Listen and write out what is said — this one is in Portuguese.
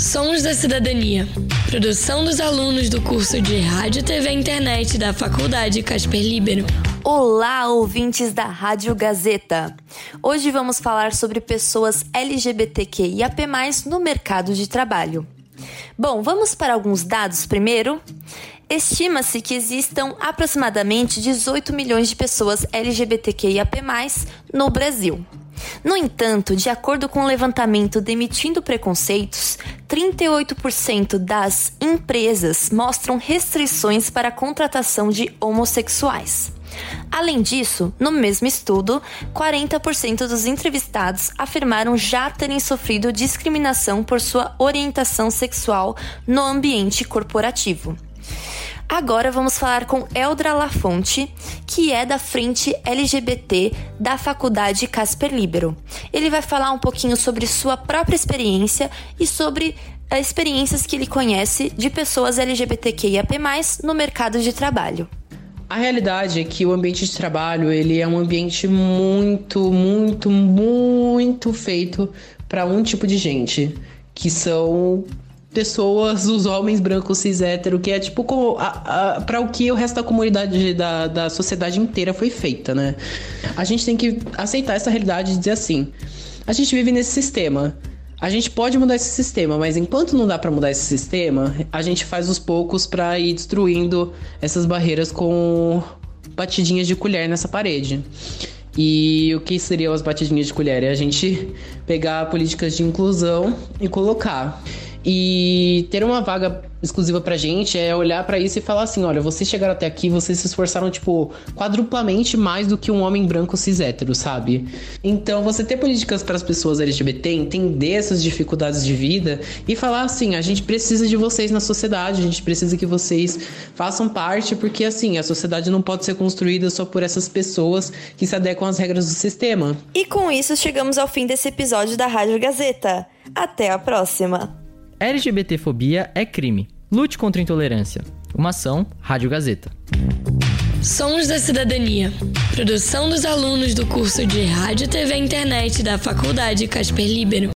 Sons da Cidadania. Produção dos alunos do curso de Rádio, TV e Internet da Faculdade Casper Libero. Olá, ouvintes da Rádio Gazeta. Hoje vamos falar sobre pessoas LGBTQIAP+, no mercado de trabalho. Bom, vamos para alguns dados primeiro. Estima-se que existam aproximadamente 18 milhões de pessoas LGBTQIAP+, no Brasil. No entanto, de acordo com o levantamento Demitindo Preconceitos, 38% das empresas mostram restrições para a contratação de homossexuais. Além disso, no mesmo estudo, 40% dos entrevistados afirmaram já terem sofrido discriminação por sua orientação sexual no ambiente corporativo. Agora vamos falar com Eldra Lafonte, que é da frente LGBT da Faculdade Casper Libero. Ele vai falar um pouquinho sobre sua própria experiência e sobre as experiências que ele conhece de pessoas LGBTQIAP+, no mercado de trabalho. A realidade é que o ambiente de trabalho, ele é um ambiente muito, muito, muito feito para um tipo de gente, que são pessoas, os homens brancos cis hétero, que é tipo para o que o resto da comunidade da, da sociedade inteira foi feita, né? A gente tem que aceitar essa realidade e dizer assim: a gente vive nesse sistema. A gente pode mudar esse sistema, mas enquanto não dá para mudar esse sistema, a gente faz os poucos para ir destruindo essas barreiras com batidinhas de colher nessa parede. E o que seriam as batidinhas de colher? É a gente pegar políticas de inclusão e colocar. E ter uma vaga exclusiva pra gente é olhar para isso e falar assim: olha, vocês chegaram até aqui, vocês se esforçaram, tipo, quadruplamente mais do que um homem branco cis hétero, sabe? Então, você ter políticas para as pessoas LGBT, entender essas dificuldades de vida e falar assim: a gente precisa de vocês na sociedade, a gente precisa que vocês façam parte, porque assim, a sociedade não pode ser construída só por essas pessoas que se adequam às regras do sistema. E com isso, chegamos ao fim desse episódio da Rádio Gazeta. Até a próxima! LGBTfobia é crime. Lute contra a intolerância. Uma ação, Rádio Gazeta. Sons da Cidadania. Produção dos alunos do curso de Rádio, TV e Internet da Faculdade Casper Libero.